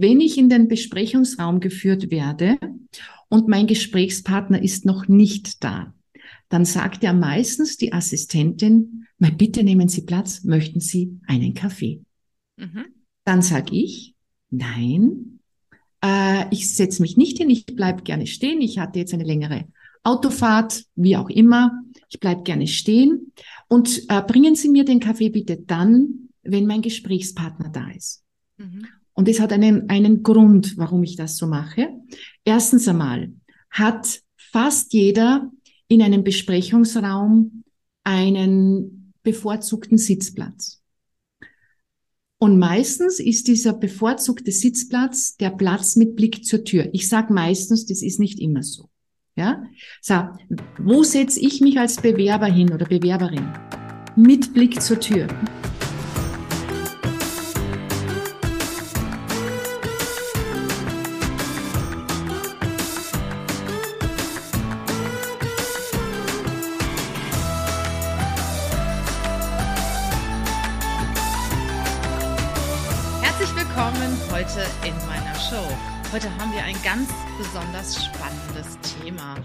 wenn ich in den Besprechungsraum geführt werde und mein Gesprächspartner ist noch nicht da, dann sagt ja meistens die Assistentin, mal bitte nehmen Sie Platz, möchten Sie einen Kaffee? Mhm. Dann sage ich, nein, äh, ich setze mich nicht hin, ich bleib gerne stehen, ich hatte jetzt eine längere Autofahrt, wie auch immer, ich bleib gerne stehen und äh, bringen Sie mir den Kaffee bitte dann, wenn mein Gesprächspartner da ist. Mhm. Und es hat einen, einen Grund, warum ich das so mache. Erstens einmal hat fast jeder in einem Besprechungsraum einen bevorzugten Sitzplatz. Und meistens ist dieser bevorzugte Sitzplatz der Platz mit Blick zur Tür. Ich sage meistens, das ist nicht immer so. Ja? So, wo setze ich mich als Bewerber hin oder Bewerberin? Mit Blick zur Tür. Ein ganz besonders spannendes Thema.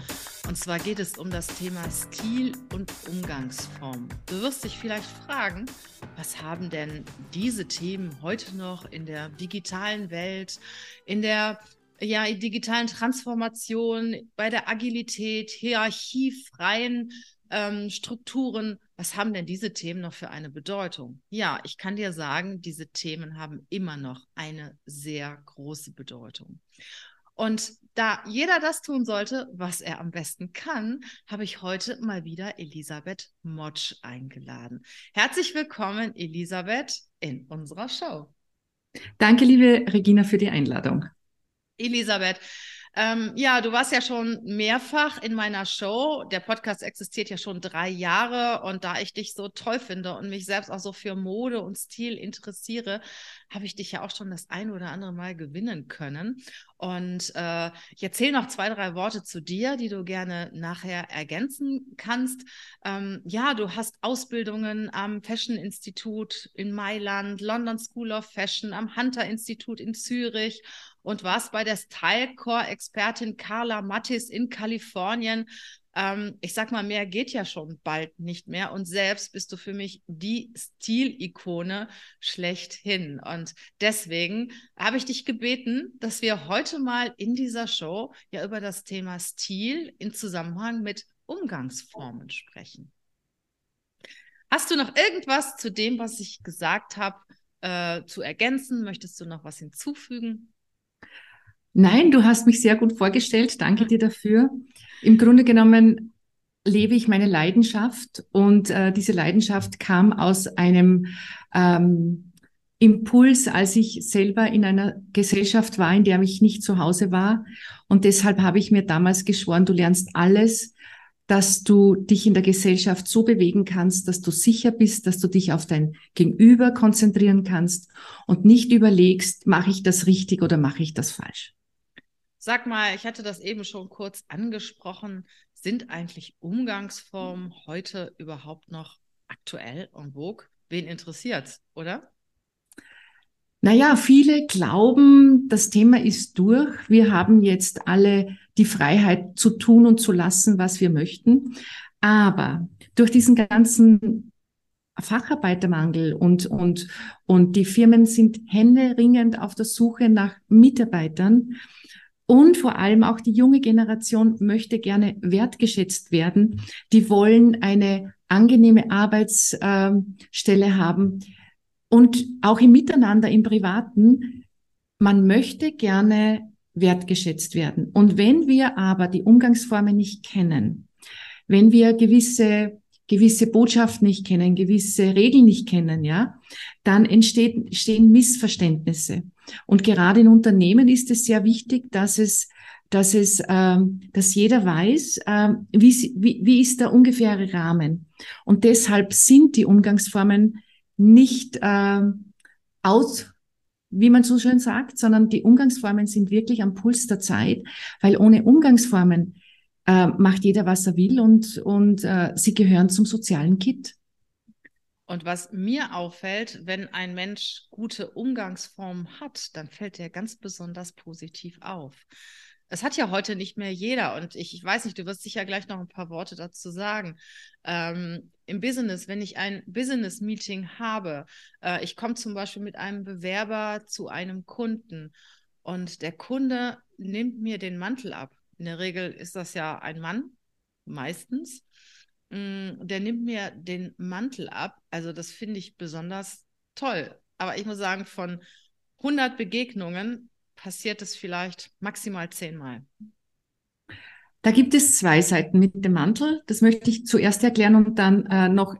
Und zwar geht es um das Thema Stil und Umgangsform. Du wirst dich vielleicht fragen, was haben denn diese Themen heute noch in der digitalen Welt, in der ja, digitalen Transformation, bei der Agilität, hierarchiefreien ähm, Strukturen was haben denn diese Themen noch für eine Bedeutung? Ja, ich kann dir sagen, diese Themen haben immer noch eine sehr große Bedeutung. Und da jeder das tun sollte, was er am besten kann, habe ich heute mal wieder Elisabeth Motsch eingeladen. Herzlich willkommen, Elisabeth, in unserer Show. Danke, liebe Regina, für die Einladung. Elisabeth, ähm, ja, du warst ja schon mehrfach in meiner Show. Der Podcast existiert ja schon drei Jahre und da ich dich so toll finde und mich selbst auch so für Mode und Stil interessiere, habe ich dich ja auch schon das ein oder andere Mal gewinnen können. Und äh, ich erzähle noch zwei, drei Worte zu dir, die du gerne nachher ergänzen kannst. Ähm, ja, du hast Ausbildungen am Fashion Institut in Mailand, London School of Fashion, am Hunter Institut in Zürich und warst bei der Stylecore-Expertin Carla Mattis in Kalifornien. Ähm, ich sag mal, mehr geht ja schon bald nicht mehr. Und selbst bist du für mich die Stilikone schlechthin. Und deswegen habe ich dich gebeten, dass wir heute mal in dieser Show ja über das Thema Stil in Zusammenhang mit Umgangsformen sprechen. Hast du noch irgendwas zu dem, was ich gesagt habe, äh, zu ergänzen? Möchtest du noch was hinzufügen? Nein, du hast mich sehr gut vorgestellt. Danke dir dafür. Im Grunde genommen lebe ich meine Leidenschaft und äh, diese Leidenschaft kam aus einem ähm, Impuls, als ich selber in einer Gesellschaft war, in der ich nicht zu Hause war. Und deshalb habe ich mir damals geschworen, du lernst alles, dass du dich in der Gesellschaft so bewegen kannst, dass du sicher bist, dass du dich auf dein Gegenüber konzentrieren kannst und nicht überlegst, mache ich das richtig oder mache ich das falsch. Sag mal, ich hatte das eben schon kurz angesprochen. Sind eigentlich Umgangsformen heute überhaupt noch aktuell und vogue? Wen interessiert's, oder? Naja, viele glauben, das Thema ist durch. Wir haben jetzt alle die Freiheit zu tun und zu lassen, was wir möchten. Aber durch diesen ganzen Facharbeitermangel und, und, und die Firmen sind händeringend auf der Suche nach Mitarbeitern, und vor allem auch die junge Generation möchte gerne wertgeschätzt werden. Die wollen eine angenehme Arbeitsstelle haben. Und auch im Miteinander, im Privaten, man möchte gerne wertgeschätzt werden. Und wenn wir aber die Umgangsformen nicht kennen, wenn wir gewisse gewisse Botschaften nicht kennen, gewisse Regeln nicht kennen, ja, dann entsteht, entstehen Missverständnisse. Und gerade in Unternehmen ist es sehr wichtig, dass es dass es, ähm, dass jeder weiß, ähm, wie, wie, wie ist der ungefähre Rahmen. Und deshalb sind die Umgangsformen nicht ähm, aus, wie man so schön sagt, sondern die Umgangsformen sind wirklich am Puls der Zeit, weil ohne Umgangsformen äh, macht jeder, was er will und, und äh, sie gehören zum sozialen Kit. Und was mir auffällt, wenn ein Mensch gute Umgangsformen hat, dann fällt er ganz besonders positiv auf. Es hat ja heute nicht mehr jeder und ich, ich weiß nicht, du wirst sicher gleich noch ein paar Worte dazu sagen. Ähm, Im Business, wenn ich ein Business-Meeting habe, äh, ich komme zum Beispiel mit einem Bewerber zu einem Kunden und der Kunde nimmt mir den Mantel ab. In der Regel ist das ja ein Mann, meistens. Mm, der nimmt mir den Mantel ab. Also das finde ich besonders toll. Aber ich muss sagen, von 100 Begegnungen passiert es vielleicht maximal zehnmal. Da gibt es zwei Seiten mit dem Mantel. Das möchte ich zuerst erklären und dann äh, noch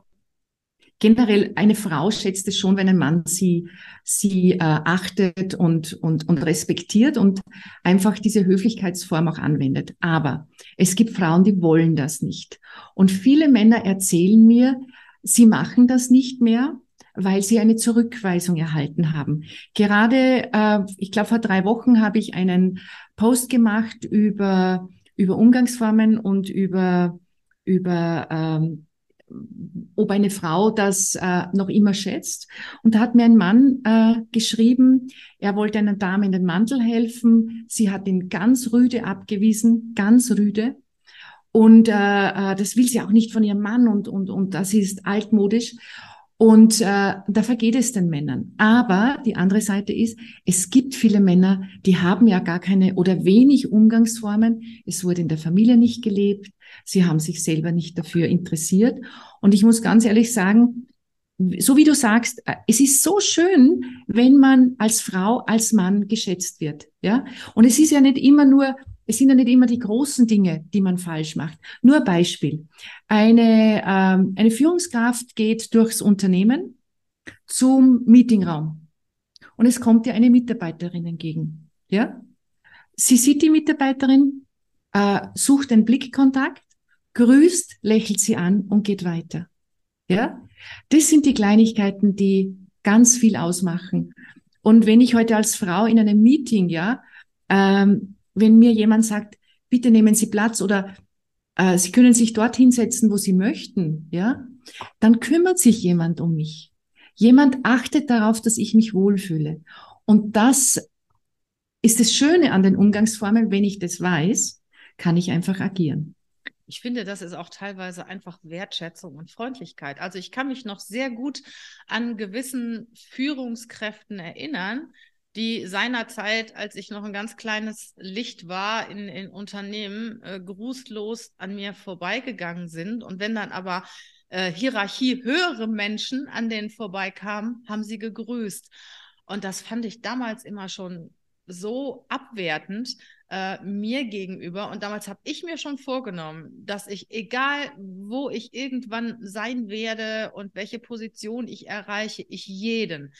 generell eine Frau schätzt es schon, wenn ein Mann sie, sie äh, achtet und, und, und respektiert und einfach diese Höflichkeitsform auch anwendet. Aber es gibt Frauen, die wollen das nicht. Und viele Männer erzählen mir, sie machen das nicht mehr, weil sie eine Zurückweisung erhalten haben. Gerade, äh, ich glaube, vor drei Wochen habe ich einen Post gemacht über, über Umgangsformen und über, über ähm, ob eine Frau das äh, noch immer schätzt. Und da hat mir ein Mann äh, geschrieben, er wollte einer Dame in den Mantel helfen. Sie hat ihn ganz rüde abgewiesen, ganz rüde. Und äh, äh das will sie auch nicht von ihrem Mann und, und, und das ist altmodisch. Und äh, da vergeht es den Männern. Aber die andere Seite ist, es gibt viele Männer, die haben ja gar keine oder wenig Umgangsformen. Es wurde in der Familie nicht gelebt. Sie haben sich selber nicht dafür interessiert. Und ich muss ganz ehrlich sagen, so wie du sagst, äh, es ist so schön, wenn man als Frau, als Mann geschätzt wird. Ja. Und es ist ja nicht immer nur es sind ja nicht immer die großen Dinge, die man falsch macht. Nur Beispiel. Eine, ähm, eine Führungskraft geht durchs Unternehmen zum Meetingraum und es kommt ihr eine Mitarbeiterin entgegen. Ja? Sie sieht die Mitarbeiterin, äh, sucht den Blickkontakt, grüßt, lächelt sie an und geht weiter. Ja? Das sind die Kleinigkeiten, die ganz viel ausmachen. Und wenn ich heute als Frau in einem Meeting, ja, ähm, wenn mir jemand sagt, bitte nehmen Sie Platz oder äh, Sie können sich dort hinsetzen, wo Sie möchten, ja, dann kümmert sich jemand um mich. Jemand achtet darauf, dass ich mich wohlfühle. Und das ist das Schöne an den Umgangsformen. Wenn ich das weiß, kann ich einfach agieren. Ich finde, das ist auch teilweise einfach Wertschätzung und Freundlichkeit. Also ich kann mich noch sehr gut an gewissen Führungskräften erinnern, die seinerzeit, als ich noch ein ganz kleines Licht war in, in Unternehmen, äh, grußlos an mir vorbeigegangen sind. Und wenn dann aber äh, Hierarchie höhere Menschen an denen vorbeikamen, haben sie gegrüßt. Und das fand ich damals immer schon so abwertend äh, mir gegenüber. Und damals habe ich mir schon vorgenommen, dass ich, egal wo ich irgendwann sein werde und welche Position ich erreiche, ich jeden,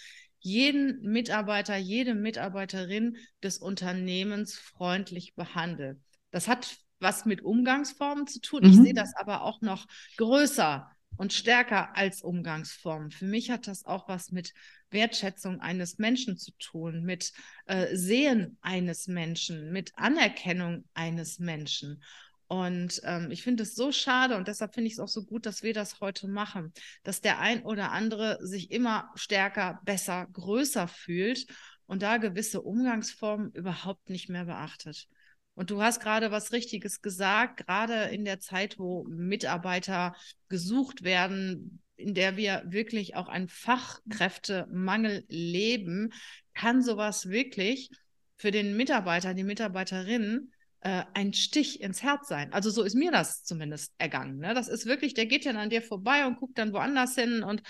jeden Mitarbeiter, jede Mitarbeiterin des Unternehmens freundlich behandelt. Das hat was mit Umgangsformen zu tun. Mhm. Ich sehe das aber auch noch größer und stärker als Umgangsformen. Für mich hat das auch was mit Wertschätzung eines Menschen zu tun, mit äh, Sehen eines Menschen, mit Anerkennung eines Menschen. Und ähm, ich finde es so schade und deshalb finde ich es auch so gut, dass wir das heute machen, dass der ein oder andere sich immer stärker, besser, größer fühlt und da gewisse Umgangsformen überhaupt nicht mehr beachtet. Und du hast gerade was Richtiges gesagt, gerade in der Zeit, wo Mitarbeiter gesucht werden, in der wir wirklich auch einen Fachkräftemangel leben, kann sowas wirklich für den Mitarbeiter, die Mitarbeiterin äh, ein Stich ins Herz sein. Also so ist mir das zumindest ergangen. Ne? Das ist wirklich, der geht dann an dir vorbei und guckt dann woanders hin und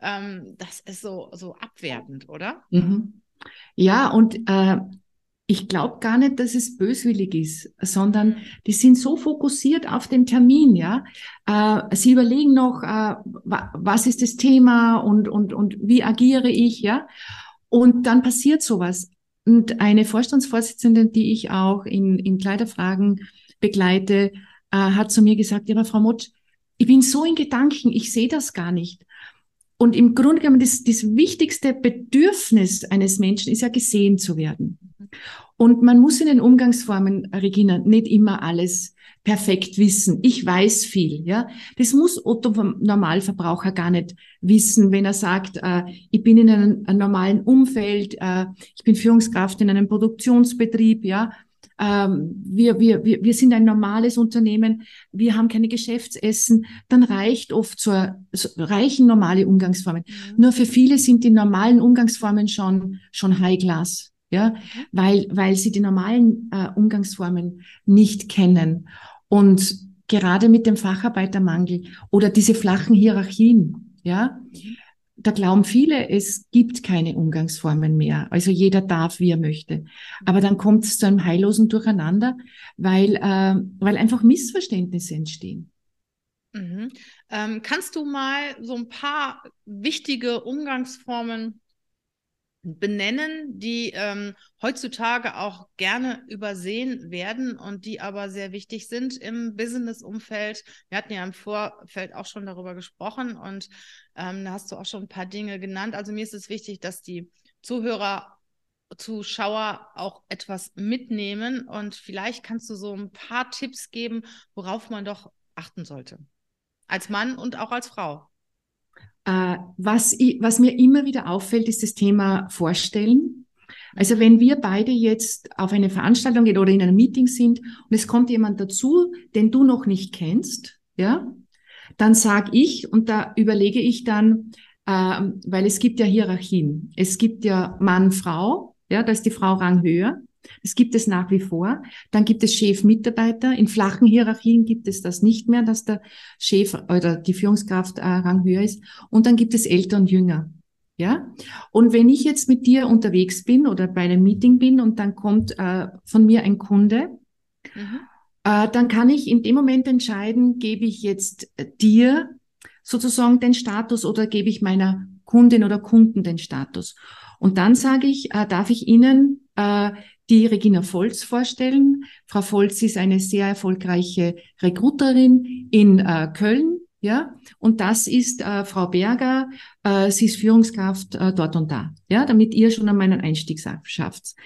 ähm, das ist so, so abwertend, oder? Mhm. Ja, und äh, ich glaube gar nicht, dass es böswillig ist, sondern mhm. die sind so fokussiert auf den Termin, ja. Äh, sie überlegen noch, äh, was ist das Thema und, und, und wie agiere ich, ja. Und dann passiert sowas. Und eine Vorstandsvorsitzende, die ich auch in, in Kleiderfragen begleite, äh, hat zu mir gesagt, ja, aber Frau Motsch, ich bin so in Gedanken, ich sehe das gar nicht. Und im Grunde genommen, das, das wichtigste Bedürfnis eines Menschen ist ja gesehen zu werden. Und man muss in den Umgangsformen, Regina, nicht immer alles perfekt wissen. Ich weiß viel, ja. Das muss Otto vom Normalverbraucher gar nicht wissen, wenn er sagt, äh, ich bin in einem, einem normalen Umfeld, äh, ich bin Führungskraft in einem Produktionsbetrieb, ja. Ähm, wir, wir, wir, wir sind ein normales Unternehmen, wir haben keine Geschäftsessen, dann reicht oft so, so reichen normale Umgangsformen. Mhm. Nur für viele sind die normalen Umgangsformen schon, schon High Class ja, mhm. weil, weil sie die normalen äh, Umgangsformen nicht kennen. Und gerade mit dem Facharbeitermangel oder diese flachen Hierarchien, ja, da glauben viele, es gibt keine Umgangsformen mehr. Also jeder darf, wie er möchte. Aber dann kommt es zu einem heillosen Durcheinander, weil, äh, weil einfach Missverständnisse entstehen. Mhm. Ähm, kannst du mal so ein paar wichtige Umgangsformen benennen, die ähm, heutzutage auch gerne übersehen werden und die aber sehr wichtig sind im Business-Umfeld. Wir hatten ja im Vorfeld auch schon darüber gesprochen und ähm, da hast du auch schon ein paar Dinge genannt. Also mir ist es wichtig, dass die Zuhörer, Zuschauer auch etwas mitnehmen und vielleicht kannst du so ein paar Tipps geben, worauf man doch achten sollte. Als Mann und auch als Frau. Äh, was, ich, was mir immer wieder auffällt, ist das Thema Vorstellen. Also wenn wir beide jetzt auf eine Veranstaltung gehen oder in einem Meeting sind und es kommt jemand dazu, den du noch nicht kennst, ja, dann sag ich und da überlege ich dann, äh, weil es gibt ja Hierarchien. Es gibt ja Mann, Frau, ja, da ist die Frau Rang höher. Das gibt es nach wie vor. Dann gibt es Chef-Mitarbeiter. In flachen Hierarchien gibt es das nicht mehr, dass der Chef oder die Führungskraft äh, Rang höher ist. Und dann gibt es Älter und Jünger. Ja? Und wenn ich jetzt mit dir unterwegs bin oder bei einem Meeting bin und dann kommt äh, von mir ein Kunde, mhm. äh, dann kann ich in dem Moment entscheiden, gebe ich jetzt dir sozusagen den Status oder gebe ich meiner Kundin oder Kunden den Status. Und dann sage ich, äh, darf ich Ihnen äh, die Regina Volz vorstellen. Frau Volz ist eine sehr erfolgreiche Rekruterin in äh, Köln. Ja, und das ist äh, Frau Berger, äh, sie ist Führungskraft äh, dort und da, ja, damit ihr schon einmal einen Einstieg schafft.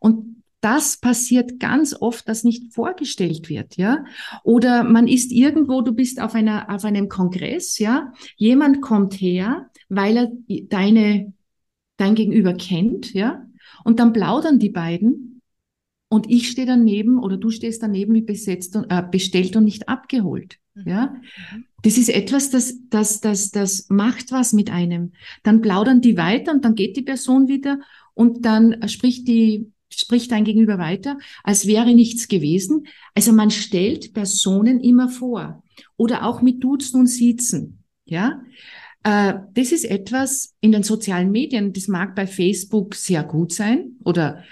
Und das passiert ganz oft, dass nicht vorgestellt wird, ja. Oder man ist irgendwo, du bist auf einer, auf einem Kongress, ja. Jemand kommt her, weil er deine, dein Gegenüber kennt, ja. Und dann plaudern die beiden und ich stehe daneben oder du stehst daneben wie besetzt und, äh, bestellt und nicht abgeholt. Mhm. Ja, mhm. das ist etwas, das, das, das, das macht was mit einem. Dann plaudern die weiter und dann geht die Person wieder und dann spricht die, spricht dein Gegenüber weiter, als wäre nichts gewesen. Also man stellt Personen immer vor oder auch mit Duzen und Siezen. Ja, das ist etwas in den sozialen Medien, das mag bei Facebook sehr gut sein oder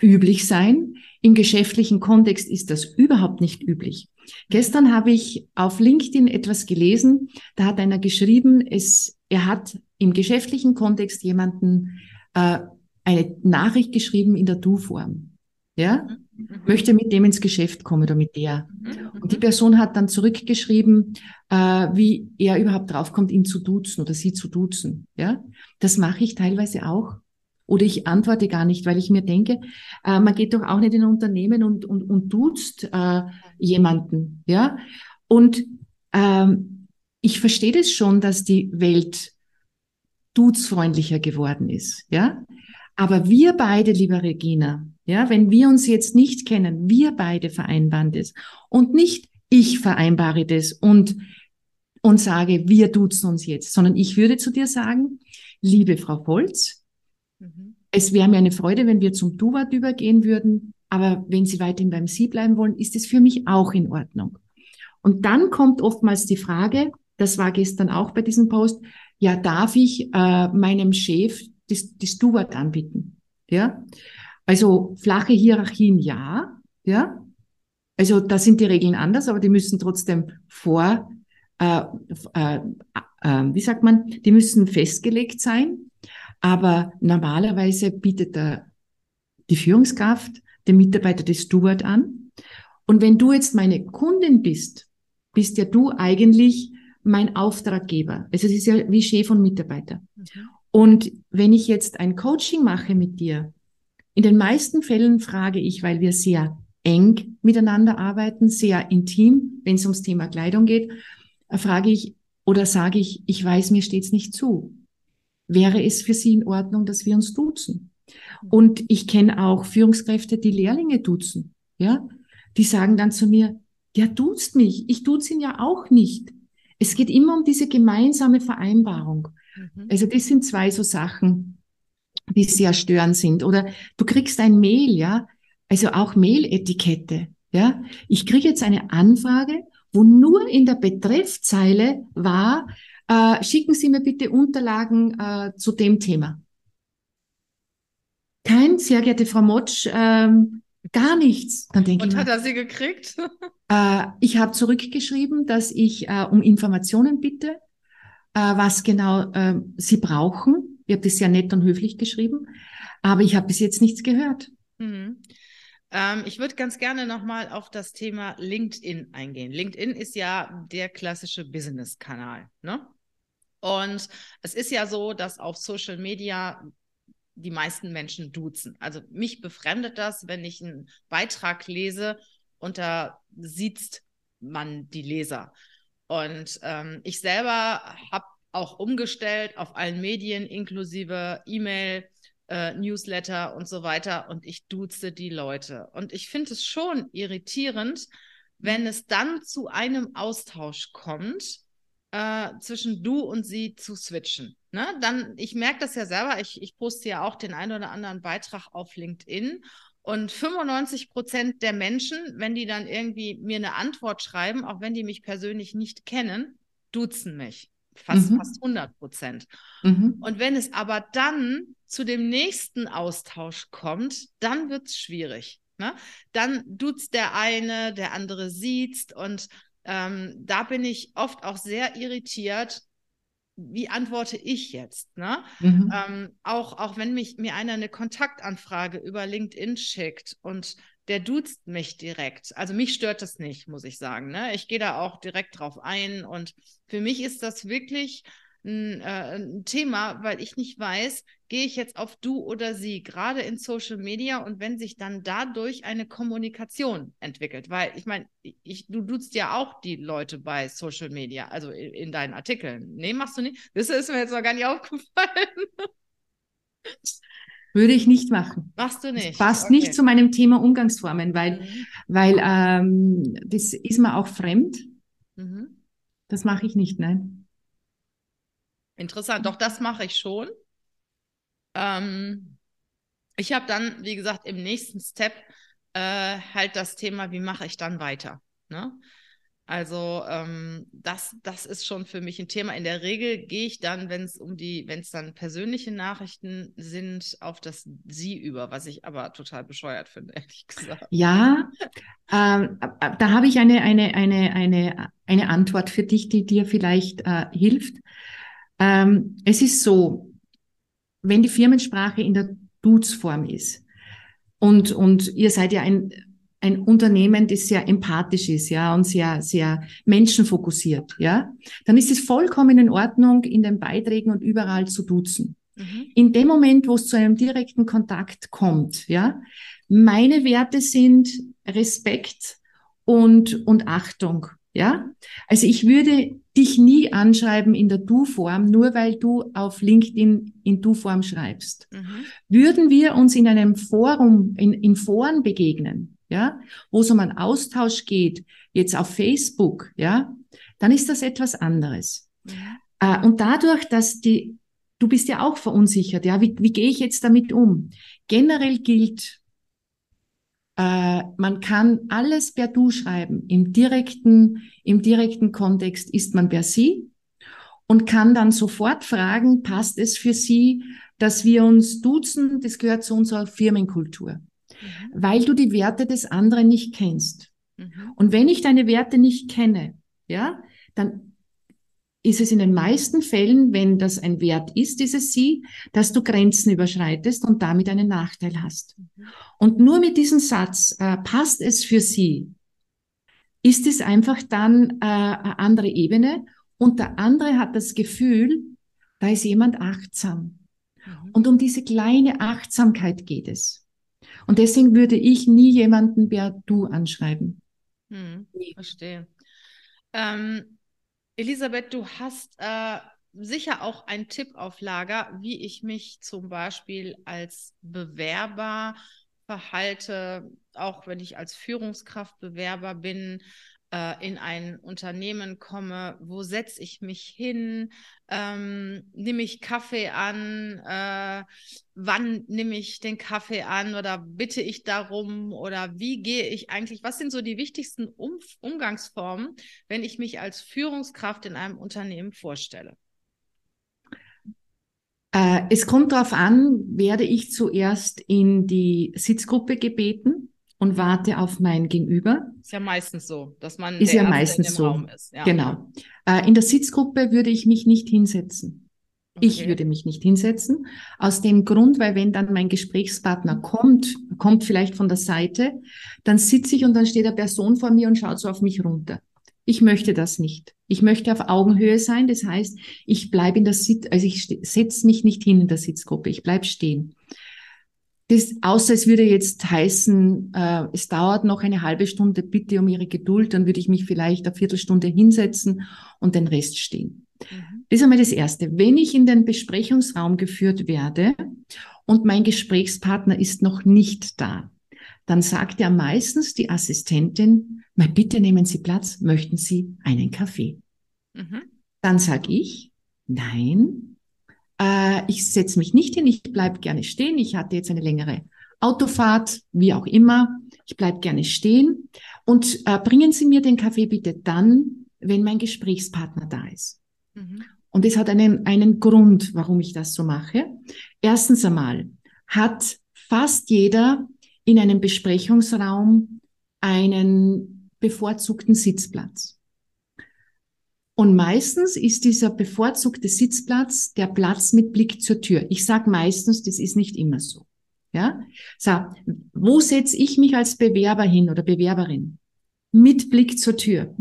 üblich sein. Im geschäftlichen Kontext ist das überhaupt nicht üblich. Gestern habe ich auf LinkedIn etwas gelesen, da hat einer geschrieben, es, er hat im geschäftlichen Kontext jemanden äh, eine Nachricht geschrieben in der Du-Form. Ja? Mhm. Möchte mit dem ins Geschäft kommen oder mit der. Mhm. Und die Person hat dann zurückgeschrieben, äh, wie er überhaupt draufkommt, ihn zu duzen oder sie zu duzen. Ja? Das mache ich teilweise auch. Oder ich antworte gar nicht, weil ich mir denke, äh, man geht doch auch nicht in ein Unternehmen und, und, und duzt äh, jemanden. Ja? Und ähm, ich verstehe das schon, dass die Welt duzfreundlicher geworden ist. Ja? Aber wir beide, lieber Regina, ja, wenn wir uns jetzt nicht kennen, wir beide vereinbaren das und nicht ich vereinbare das und, und sage, wir duzen uns jetzt, sondern ich würde zu dir sagen, liebe Frau Volz, mhm. es wäre mir eine Freude, wenn wir zum Du-Wort übergehen würden, aber wenn Sie weiterhin beim Sie bleiben wollen, ist es für mich auch in Ordnung. Und dann kommt oftmals die Frage, das war gestern auch bei diesem Post, ja, darf ich äh, meinem Chef das, das Du-Wort anbieten. Ja, also flache Hierarchien ja, ja. Also da sind die Regeln anders, aber die müssen trotzdem vor, äh, äh, äh, wie sagt man, die müssen festgelegt sein. Aber normalerweise bietet der, die Führungskraft dem Mitarbeiter das Steward an. Und wenn du jetzt meine Kundin bist, bist ja du eigentlich mein Auftraggeber. Also es ist ja wie Chef und Mitarbeiter. Mhm. Und wenn ich jetzt ein Coaching mache mit dir, In den meisten Fällen frage ich, weil wir sehr eng miteinander arbeiten, sehr intim, wenn es ums Thema Kleidung geht, äh, frage ich oder sage ich, ich weiß, mir steht's nicht zu. Wäre es für Sie in Ordnung, dass wir uns duzen? Und ich kenne auch Führungskräfte, die Lehrlinge duzen, ja? Die sagen dann zu mir, der duzt mich, ich duze ihn ja auch nicht. Es geht immer um diese gemeinsame Vereinbarung. Mhm. Also das sind zwei so Sachen, die sehr störend sind. Oder du kriegst ein Mail, ja, also auch Mailetikette. Ja, ich kriege jetzt eine Anfrage, wo nur in der Betreffzeile war, äh, schicken Sie mir bitte Unterlagen äh, zu dem Thema. Kein, sehr geehrte Frau Motsch, ähm, gar nichts. Dann denke Und ich hat er sie gekriegt? äh, ich habe zurückgeschrieben, dass ich äh, um Informationen bitte, äh, was genau äh, Sie brauchen. Ich habe das sehr nett und höflich geschrieben, aber ich habe bis jetzt nichts gehört. Mhm. Ähm, ich würde ganz gerne nochmal auf das Thema LinkedIn eingehen. LinkedIn ist ja der klassische Business-Kanal. Ne? Und es ist ja so, dass auf Social Media die meisten Menschen duzen. Also mich befremdet das, wenn ich einen Beitrag lese und da sieht man die Leser. Und ähm, ich selber habe auch umgestellt auf allen Medien inklusive E-Mail, äh, Newsletter und so weiter und ich duze die Leute. Und ich finde es schon irritierend, wenn es dann zu einem Austausch kommt, äh, zwischen du und sie zu switchen. Ne? Dann, ich merke das ja selber, ich, ich poste ja auch den einen oder anderen Beitrag auf LinkedIn und 95 Prozent der Menschen, wenn die dann irgendwie mir eine Antwort schreiben, auch wenn die mich persönlich nicht kennen, duzen mich. Fast, mhm. fast 100 Prozent. Mhm. Und wenn es aber dann zu dem nächsten Austausch kommt, dann wird es schwierig. Ne? Dann duzt der eine, der andere sieht und ähm, da bin ich oft auch sehr irritiert, wie antworte ich jetzt? Ne? Mhm. Ähm, auch, auch wenn mich, mir einer eine Kontaktanfrage über LinkedIn schickt und der duzt mich direkt. Also mich stört das nicht, muss ich sagen. Ne? Ich gehe da auch direkt drauf ein und für mich ist das wirklich ein, äh, ein Thema, weil ich nicht weiß, gehe ich jetzt auf du oder sie, gerade in Social Media und wenn sich dann dadurch eine Kommunikation entwickelt, weil ich meine, ich, du duzt ja auch die Leute bei Social Media, also in, in deinen Artikeln. Nee, machst du nicht? Das ist mir jetzt noch gar nicht aufgefallen. Würde ich nicht machen. Machst du nicht? Das passt okay. nicht zu meinem Thema Umgangsformen, weil, mhm. weil ähm, das ist mir auch fremd. Mhm. Das mache ich nicht, nein. Interessant, doch das mache ich schon. Ähm, ich habe dann, wie gesagt, im nächsten Step äh, halt das Thema, wie mache ich dann weiter. Ne? Also ähm, das, das ist schon für mich ein Thema. In der Regel gehe ich dann, wenn es um die, wenn es dann persönliche Nachrichten sind, auf das Sie über, was ich aber total bescheuert finde, ehrlich gesagt. Ja, ähm, da habe ich eine, eine, eine, eine, eine Antwort für dich, die dir vielleicht äh, hilft. Ähm, es ist so, wenn die Firmensprache in der Dutzform ist und, und ihr seid ja ein, ein Unternehmen, das sehr empathisch ist, ja, und sehr, sehr menschenfokussiert, ja, dann ist es vollkommen in Ordnung, in den Beiträgen und überall zu duzen. Mhm. In dem Moment, wo es zu einem direkten Kontakt kommt, ja, meine Werte sind Respekt und, und Achtung, ja. Also ich würde dich nie anschreiben in der Du-Form, nur weil du auf LinkedIn in Du-Form schreibst. Mhm. Würden wir uns in einem Forum, in, in Foren begegnen, ja, wo es um einen Austausch geht, jetzt auf Facebook, ja, dann ist das etwas anderes. Mhm. Äh, und dadurch, dass die, du bist ja auch verunsichert, ja, wie, wie gehe ich jetzt damit um? Generell gilt, äh, man kann alles per Du schreiben. Im direkten, im direkten Kontext ist man per Sie und kann dann sofort fragen, passt es für Sie, dass wir uns duzen? Das gehört zu unserer Firmenkultur. Mhm. Weil du die Werte des anderen nicht kennst. Mhm. Und wenn ich deine Werte nicht kenne, ja, dann ist es in den meisten Fällen, wenn das ein Wert ist, dieses Sie, dass du Grenzen überschreitest und damit einen Nachteil hast. Mhm. Und nur mit diesem Satz, äh, passt es für Sie, ist es einfach dann äh, eine andere Ebene und der andere hat das Gefühl, da ist jemand achtsam. Mhm. Und um diese kleine Achtsamkeit geht es. Und deswegen würde ich nie jemanden per Du anschreiben. Hm, verstehe. Ähm, Elisabeth, du hast äh, sicher auch einen Tipp auf Lager, wie ich mich zum Beispiel als Bewerber verhalte, auch wenn ich als Führungskraft Bewerber bin, äh, in ein Unternehmen komme, wo setze ich mich hin, ähm, nehme ich Kaffee an, äh, wann nehme ich den Kaffee an oder bitte ich darum? Oder wie gehe ich eigentlich, was sind so die wichtigsten um Umgangsformen, wenn ich mich als Führungskraft in einem Unternehmen vorstelle? Äh, es kommt darauf an, werde ich zuerst in die Sitzgruppe gebeten und warte auf mein Gegenüber. Ist ja meistens so, dass man ist ja meistens so. Ist. Ja. Genau. Äh, in der Sitzgruppe würde ich mich nicht hinsetzen. Okay. Ich würde mich nicht hinsetzen. Aus dem Grund, weil wenn dann mein Gesprächspartner kommt, kommt vielleicht von der Seite, dann sitze ich und dann steht eine Person vor mir und schaut so auf mich runter. Ich möchte das nicht. Ich möchte auf Augenhöhe sein. Das heißt, ich bleibe in der Sitz, also ich setze mich nicht hin in der Sitzgruppe. Ich bleibe stehen. Das, außer es würde jetzt heißen, äh, es dauert noch eine halbe Stunde, bitte um Ihre Geduld, dann würde ich mich vielleicht eine Viertelstunde hinsetzen und den Rest stehen. Mhm. Das ist einmal das Erste. Wenn ich in den Besprechungsraum geführt werde und mein Gesprächspartner ist noch nicht da, dann sagt ja meistens die Assistentin, mal bitte nehmen Sie Platz, möchten Sie einen Kaffee? Mhm. Dann sage ich, nein, äh, ich setze mich nicht hin, ich bleib gerne stehen. Ich hatte jetzt eine längere Autofahrt, wie auch immer. Ich bleib gerne stehen. Und äh, bringen Sie mir den Kaffee bitte dann, wenn mein Gesprächspartner da ist. Mhm. Und es hat einen, einen Grund, warum ich das so mache. Erstens einmal hat fast jeder in einem Besprechungsraum einen bevorzugten Sitzplatz. Und meistens ist dieser bevorzugte Sitzplatz der Platz mit Blick zur Tür. Ich sage meistens, das ist nicht immer so. Ja, so, wo setze ich mich als Bewerber hin oder Bewerberin? Mit Blick zur Tür.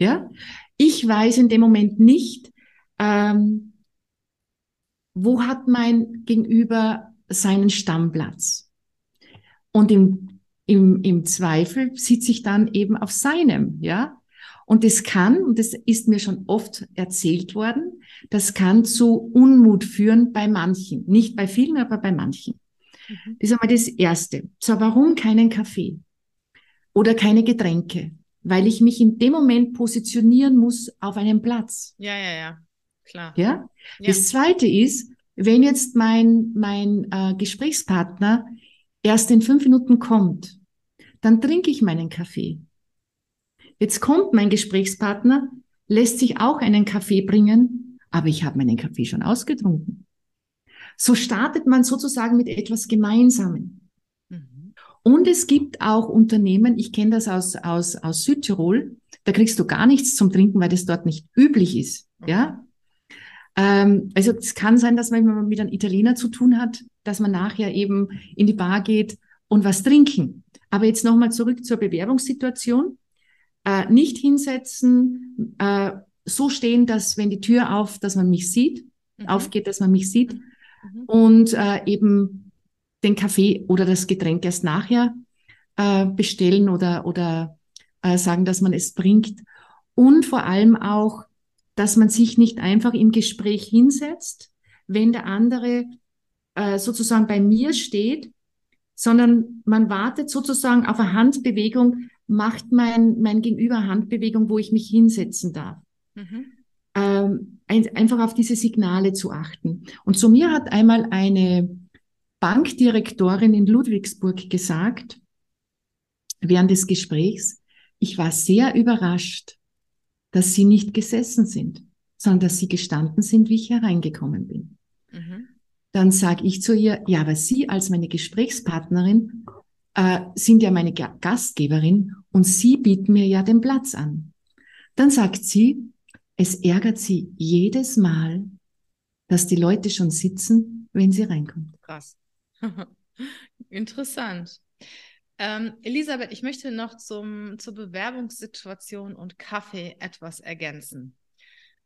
Ja, ich weiß in dem Moment nicht, ähm, wo hat mein Gegenüber seinen Stammplatz. Und im, im, im Zweifel sitze ich dann eben auf seinem, ja. Und das kann, und das ist mir schon oft erzählt worden, das kann zu Unmut führen bei manchen. Nicht bei vielen, aber bei manchen. Mhm. Das ist einmal das Erste. So, warum keinen Kaffee? Oder keine Getränke? Weil ich mich in dem Moment positionieren muss auf einem Platz. Ja, ja, ja. Klar. Ja? ja. Das Zweite ist, wenn jetzt mein, mein äh, Gesprächspartner erst in fünf Minuten kommt, dann trinke ich meinen Kaffee. Jetzt kommt mein Gesprächspartner, lässt sich auch einen Kaffee bringen, aber ich habe meinen Kaffee schon ausgetrunken. So startet man sozusagen mit etwas Gemeinsamen. Mhm. Und es gibt auch Unternehmen, ich kenne das aus, aus, aus Südtirol, da kriegst du gar nichts zum Trinken, weil das dort nicht üblich ist. Okay. Ja, ähm, also es kann sein, dass man, wenn man mit einem Italiener zu tun hat, dass man nachher eben in die Bar geht und was trinken. Aber jetzt nochmal zurück zur Bewerbungssituation äh, nicht hinsetzen, äh, so stehen, dass wenn die Tür auf, dass man mich sieht, mhm. aufgeht, dass man mich sieht mhm. und äh, eben den Kaffee oder das Getränk erst nachher äh, bestellen oder, oder äh, sagen, dass man es bringt. Und vor allem auch, dass man sich nicht einfach im Gespräch hinsetzt, wenn der andere äh, sozusagen bei mir steht, sondern man wartet sozusagen auf eine Handbewegung, macht mein, mein Gegenüber Handbewegung, wo ich mich hinsetzen darf. Mhm. Ähm, ein, einfach auf diese Signale zu achten. Und zu mir hat einmal eine Bankdirektorin in Ludwigsburg gesagt, während des Gesprächs, ich war sehr überrascht, dass Sie nicht gesessen sind, sondern dass Sie gestanden sind, wie ich hereingekommen bin. Mhm. Dann sage ich zu ihr, ja, aber Sie als meine Gesprächspartnerin äh, sind ja meine Gastgeberin und Sie bieten mir ja den Platz an. Dann sagt sie, es ärgert sie jedes Mal, dass die Leute schon sitzen, wenn sie reinkommen. Krass. Interessant. Ähm, Elisabeth, ich möchte noch zum, zur Bewerbungssituation und Kaffee etwas ergänzen.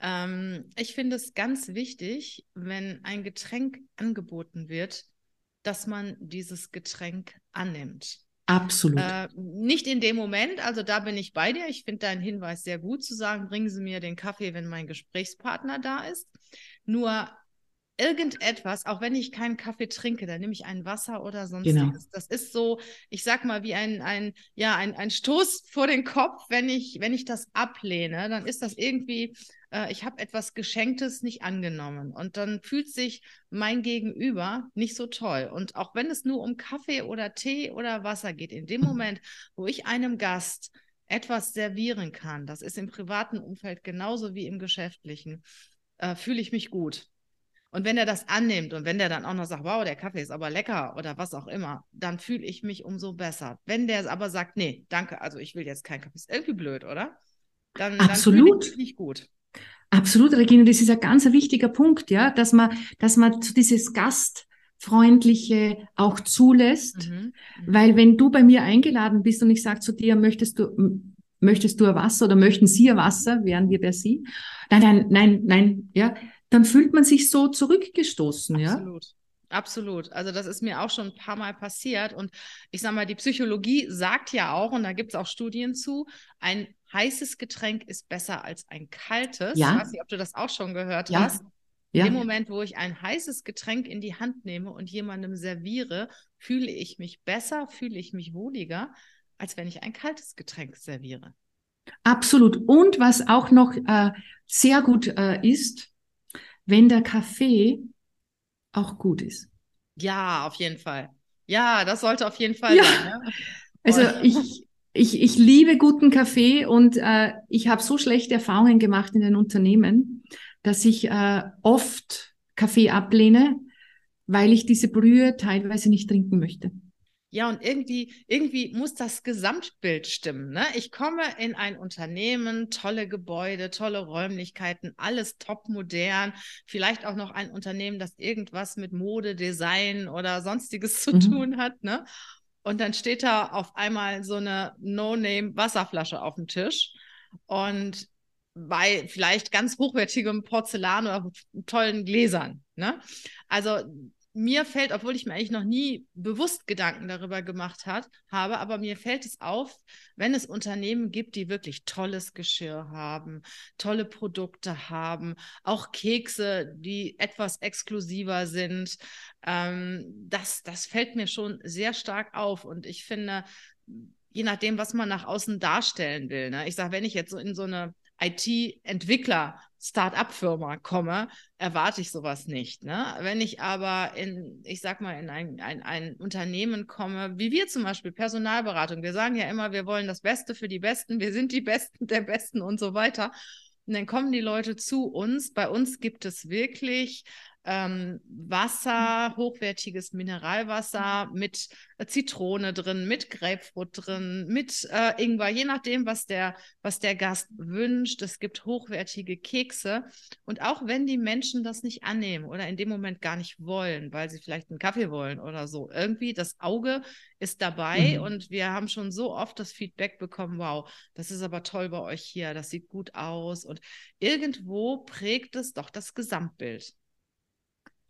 Ähm, ich finde es ganz wichtig, wenn ein Getränk angeboten wird, dass man dieses Getränk annimmt. Absolut. Äh, nicht in dem Moment, also da bin ich bei dir. Ich finde deinen Hinweis sehr gut zu sagen, bringen Sie mir den Kaffee, wenn mein Gesprächspartner da ist. Nur irgendetwas, auch wenn ich keinen Kaffee trinke, dann nehme ich ein Wasser oder sonstiges. Genau. Das ist so, ich sag mal, wie ein, ein, ja, ein, ein Stoß vor den Kopf, wenn ich, wenn ich das ablehne, dann ist das irgendwie, äh, ich habe etwas Geschenktes nicht angenommen. Und dann fühlt sich mein Gegenüber nicht so toll. Und auch wenn es nur um Kaffee oder Tee oder Wasser geht, in dem Moment, wo ich einem Gast etwas servieren kann, das ist im privaten Umfeld genauso wie im geschäftlichen, äh, fühle ich mich gut. Und wenn er das annimmt und wenn der dann auch noch sagt, wow, der Kaffee ist aber lecker oder was auch immer, dann fühle ich mich umso besser. Wenn der aber sagt, nee, danke, also ich will jetzt keinen Kaffee, ist irgendwie blöd, oder? Dann, Absolut. dann nicht gut. Absolut, Regina, das ist ein ganz wichtiger Punkt, ja, dass man, dass man dieses Gastfreundliche auch zulässt, mhm. mhm. weil wenn du bei mir eingeladen bist und ich sage zu dir, möchtest du, möchtest du ein Wasser oder möchten Sie ein Wasser, wären wir bei Sie? Nein, nein, nein, nein, ja, dann fühlt man sich so zurückgestoßen, Absolut. ja? Absolut. Absolut. Also das ist mir auch schon ein paar Mal passiert. Und ich sage mal, die Psychologie sagt ja auch, und da gibt es auch Studien zu, ein heißes Getränk ist besser als ein kaltes. Ja. Ich weiß nicht, ob du das auch schon gehört ja. hast. Ja. In dem Moment, wo ich ein heißes Getränk in die Hand nehme und jemandem serviere, fühle ich mich besser, fühle ich mich wohliger, als wenn ich ein kaltes Getränk serviere. Absolut. Und was auch noch äh, sehr gut äh, ist, wenn der Kaffee auch gut ist. Ja, auf jeden Fall. Ja, das sollte auf jeden Fall ja. sein. Ne? Also ich, ich, ich liebe guten Kaffee und äh, ich habe so schlechte Erfahrungen gemacht in den Unternehmen, dass ich äh, oft Kaffee ablehne, weil ich diese Brühe teilweise nicht trinken möchte. Ja, und irgendwie, irgendwie muss das Gesamtbild stimmen. Ne? Ich komme in ein Unternehmen, tolle Gebäude, tolle Räumlichkeiten, alles top modern, vielleicht auch noch ein Unternehmen, das irgendwas mit Mode, Design oder sonstiges zu mhm. tun hat. Ne? Und dann steht da auf einmal so eine No-Name-Wasserflasche auf dem Tisch. Und bei vielleicht ganz hochwertigem Porzellan oder tollen Gläsern. Ne? Also mir fällt, obwohl ich mir eigentlich noch nie bewusst Gedanken darüber gemacht hat, habe, aber mir fällt es auf, wenn es Unternehmen gibt, die wirklich tolles Geschirr haben, tolle Produkte haben, auch Kekse, die etwas exklusiver sind. Ähm, das, das fällt mir schon sehr stark auf und ich finde, je nachdem, was man nach außen darstellen will. Ne? Ich sage, wenn ich jetzt so in so eine IT-Entwickler Start-up-Firma komme, erwarte ich sowas nicht. Ne? Wenn ich aber in, ich sag mal, in ein, ein, ein Unternehmen komme, wie wir zum Beispiel Personalberatung, wir sagen ja immer, wir wollen das Beste für die Besten, wir sind die Besten der Besten und so weiter. Und dann kommen die Leute zu uns. Bei uns gibt es wirklich ähm, Wasser, hochwertiges Mineralwasser mit äh, Zitrone drin, mit Grapefruit drin, mit äh, Ingwer, je nachdem, was der, was der Gast wünscht. Es gibt hochwertige Kekse. Und auch wenn die Menschen das nicht annehmen oder in dem Moment gar nicht wollen, weil sie vielleicht einen Kaffee wollen oder so, irgendwie das Auge ist dabei mhm. und wir haben schon so oft das Feedback bekommen, wow, das ist aber toll bei euch hier, das sieht gut aus und irgendwo prägt es doch das Gesamtbild.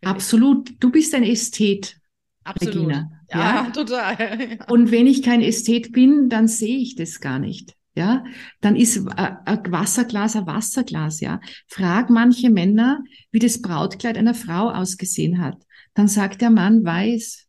Absolut. Du bist ein Ästhet. Absolut. Regina. Ja, ja? total. Und wenn ich kein Ästhet bin, dann sehe ich das gar nicht. Ja, dann ist äh, ein Wasserglas ein Wasserglas. Ja, frag manche Männer, wie das Brautkleid einer Frau ausgesehen hat. Dann sagt der Mann weiß.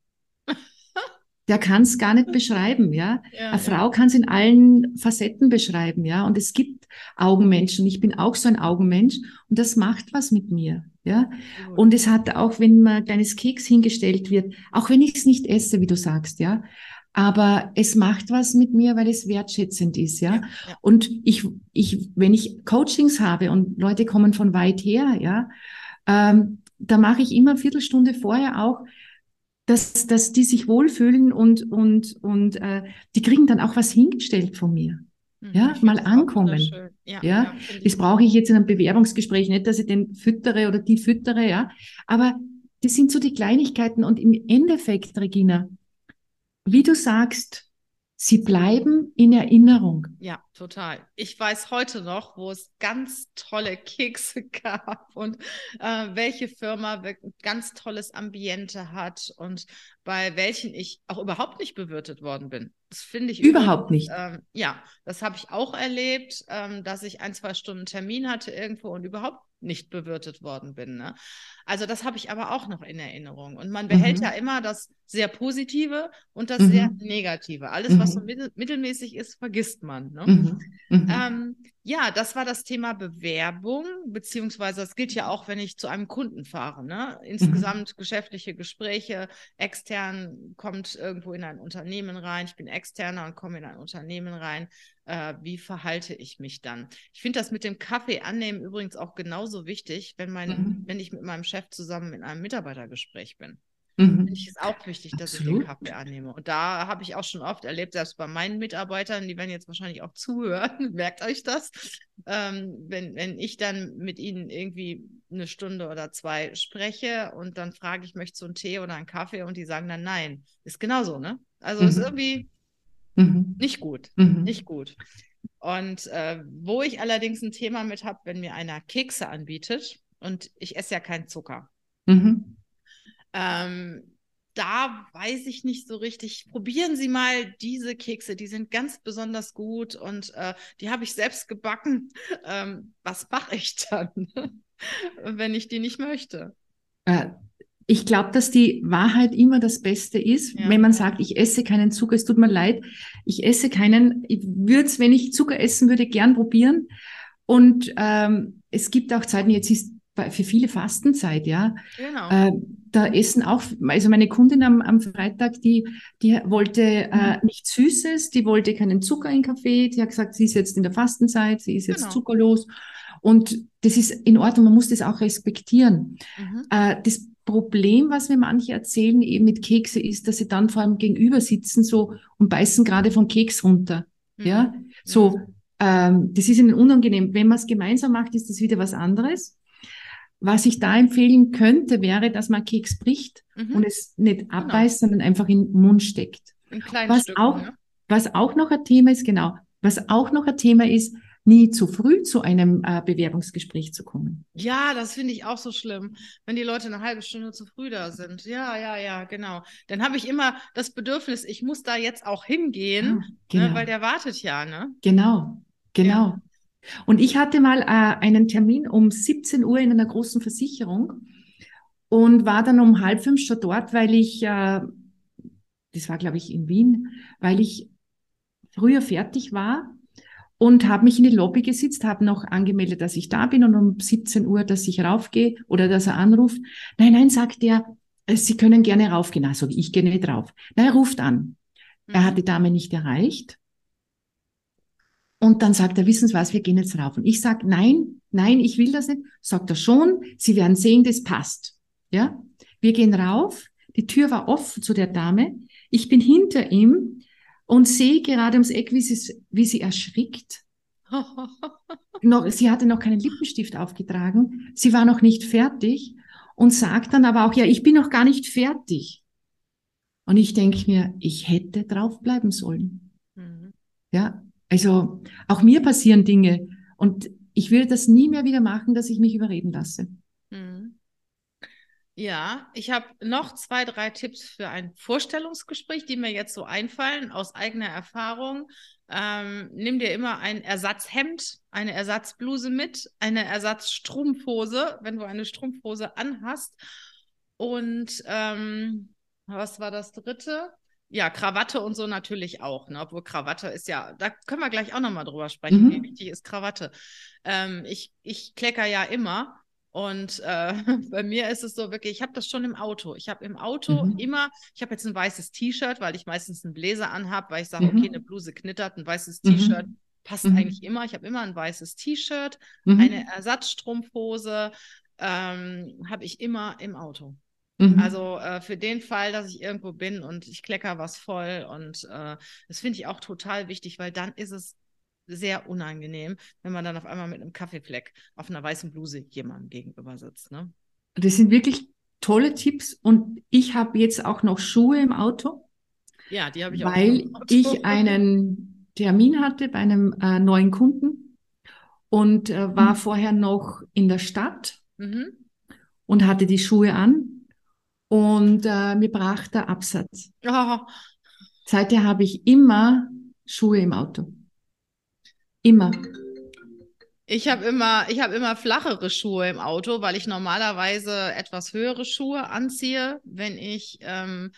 Der kann es gar nicht beschreiben, ja. ja Eine Frau kann es in allen Facetten beschreiben, ja. Und es gibt Augenmenschen. Ich bin auch so ein Augenmensch und das macht was mit mir. Ja, und es hat auch, wenn mal ein kleines Keks hingestellt wird, auch wenn ich es nicht esse, wie du sagst, ja, aber es macht was mit mir, weil es wertschätzend ist, ja. ja, ja. Und ich, ich, wenn ich Coachings habe und Leute kommen von weit her, ja, ähm, da mache ich immer eine Viertelstunde vorher auch, dass, dass die sich wohlfühlen und, und, und äh, die kriegen dann auch was hingestellt von mir. Mhm. Ja, mal ankommen. Ja, ja, ja das brauche ich jetzt in einem Bewerbungsgespräch nicht, dass ich den füttere oder die füttere, ja. Aber das sind so die Kleinigkeiten und im Endeffekt, Regina, wie du sagst, Sie bleiben in Erinnerung. Ja, total. Ich weiß heute noch, wo es ganz tolle Kekse gab und äh, welche Firma ganz tolles Ambiente hat und bei welchen ich auch überhaupt nicht bewirtet worden bin. Das finde ich überhaupt nicht. Ähm, ja, das habe ich auch erlebt, ähm, dass ich ein, zwei Stunden Termin hatte irgendwo und überhaupt nicht bewirtet worden bin. Ne? Also das habe ich aber auch noch in Erinnerung. Und man behält mhm. ja immer das sehr Positive und das mhm. sehr Negative. Alles, mhm. was so mittel mittelmäßig ist, vergisst man. Ne? Mhm. Mhm. Ähm, ja, das war das Thema Bewerbung, beziehungsweise das gilt ja auch, wenn ich zu einem Kunden fahre. Ne? Insgesamt geschäftliche Gespräche, extern kommt irgendwo in ein Unternehmen rein, ich bin externer und komme in ein Unternehmen rein äh, wie verhalte ich mich dann? Ich finde das mit dem Kaffee annehmen übrigens auch genauso wichtig, wenn, mein, mhm. wenn ich mit meinem Chef zusammen in einem Mitarbeitergespräch bin. Mhm. Finde ich es auch wichtig, dass Absolut. ich den Kaffee annehme. Und da habe ich auch schon oft erlebt, selbst bei meinen Mitarbeitern, die werden jetzt wahrscheinlich auch zuhören, merkt euch das, ähm, wenn, wenn ich dann mit ihnen irgendwie eine Stunde oder zwei spreche und dann frage ich, möchte so einen Tee oder einen Kaffee und die sagen dann nein. Ist genauso, ne? Also mhm. ist irgendwie Mhm. Nicht gut, mhm. nicht gut. Und äh, wo ich allerdings ein Thema mit habe, wenn mir einer Kekse anbietet und ich esse ja keinen Zucker. Mhm. Ähm, da weiß ich nicht so richtig. Probieren Sie mal diese Kekse, die sind ganz besonders gut und äh, die habe ich selbst gebacken. Ähm, was mache ich dann, wenn ich die nicht möchte? Äh, ich glaube, dass die Wahrheit immer das Beste ist, ja. wenn man sagt, ich esse keinen Zucker. Es tut mir leid, ich esse keinen. Ich würde es, wenn ich Zucker essen würde, gern probieren. Und ähm, es gibt auch Zeiten, jetzt ist für viele Fastenzeit, ja. Genau. Äh, da essen auch, also meine Kundin am, am Freitag, die, die wollte äh, mhm. nichts Süßes, die wollte keinen Zucker in Kaffee, die hat gesagt, sie ist jetzt in der Fastenzeit, sie ist jetzt genau. zuckerlos. Und das ist in Ordnung, man muss das auch respektieren. Mhm. Äh, das Problem, was mir manche erzählen, eben mit Kekse, ist, dass sie dann vor allem gegenüber sitzen so und beißen gerade vom Keks runter. Mhm. Ja, so, ähm, das ist ihnen unangenehm. Wenn man es gemeinsam macht, ist das wieder was anderes. Was ich da empfehlen könnte, wäre, dass man Keks bricht mhm. und es nicht genau. abbeißt, genau. sondern einfach in den Mund steckt. Was Stücken, auch, ja. was auch noch ein Thema ist, genau, was auch noch ein Thema ist, nie zu früh zu einem äh, Bewerbungsgespräch zu kommen. Ja, das finde ich auch so schlimm, wenn die Leute eine halbe Stunde zu früh da sind. Ja, ja, ja, genau. Dann habe ich immer das Bedürfnis, ich muss da jetzt auch hingehen, ah, ne, genau. ne, weil der wartet ja, ne? Genau, genau. Ja. Und ich hatte mal äh, einen Termin um 17 Uhr in einer großen Versicherung und war dann um halb fünf schon dort, weil ich, äh, das war glaube ich in Wien, weil ich früher fertig war und habe mich in die Lobby gesetzt, habe noch angemeldet, dass ich da bin und um 17 Uhr, dass ich raufgehe oder dass er anruft. Nein, nein, sagt er, äh, Sie können gerne raufgehen. Also ich gehe nicht rauf. Nein, er ruft an. Mhm. Er hat die Dame nicht erreicht. Und dann sagt er, wissen Sie was, wir gehen jetzt rauf. Und ich sage, nein, nein, ich will das nicht. Sagt er schon, Sie werden sehen, das passt. Ja, wir gehen rauf. Die Tür war offen zu der Dame. Ich bin hinter ihm und sehe gerade ums Eck, wie sie, wie sie erschrickt. noch, sie hatte noch keinen Lippenstift aufgetragen. Sie war noch nicht fertig und sagt dann aber auch, ja, ich bin noch gar nicht fertig. Und ich denke mir, ich hätte draufbleiben sollen. Mhm. Ja, also auch mir passieren Dinge und ich will das nie mehr wieder machen, dass ich mich überreden lasse. Mhm. Ja, ich habe noch zwei, drei Tipps für ein Vorstellungsgespräch, die mir jetzt so einfallen aus eigener Erfahrung. Ähm, nimm dir immer ein Ersatzhemd, eine Ersatzbluse mit, eine Ersatzstrumpfhose, wenn du eine Strumpfhose anhast. Und ähm, was war das dritte? Ja, Krawatte und so natürlich auch, ne? obwohl Krawatte ist ja, da können wir gleich auch nochmal drüber sprechen, mhm. wie wichtig ist Krawatte. Ähm, ich, ich klecker ja immer und äh, bei mir ist es so wirklich, ich habe das schon im Auto. Ich habe im Auto mhm. immer, ich habe jetzt ein weißes T-Shirt, weil ich meistens einen Bläser anhabe, weil ich sage, mhm. okay, eine Bluse knittert, ein weißes mhm. T-Shirt passt mhm. eigentlich immer. Ich habe immer ein weißes T-Shirt, mhm. eine Ersatzstrumpfhose ähm, habe ich immer im Auto. Mhm. Also äh, für den Fall, dass ich irgendwo bin und ich klecker was voll und äh, das finde ich auch total wichtig, weil dann ist es sehr unangenehm, wenn man dann auf einmal mit einem Kaffeefleck auf einer weißen Bluse jemandem gegenüber sitzt. Ne? Das sind wirklich tolle Tipps und ich habe jetzt auch noch Schuhe im Auto. Ja, die habe ich weil auch. Weil ich einen Termin hatte bei einem äh, neuen Kunden und äh, war mhm. vorher noch in der Stadt mhm. und hatte die Schuhe an und äh, mir brach der Absatz. Oh. Seither habe ich immer Schuhe im Auto. Immer. Ich habe immer, ich habe immer flachere Schuhe im Auto, weil ich normalerweise etwas höhere Schuhe anziehe, wenn ich ähm,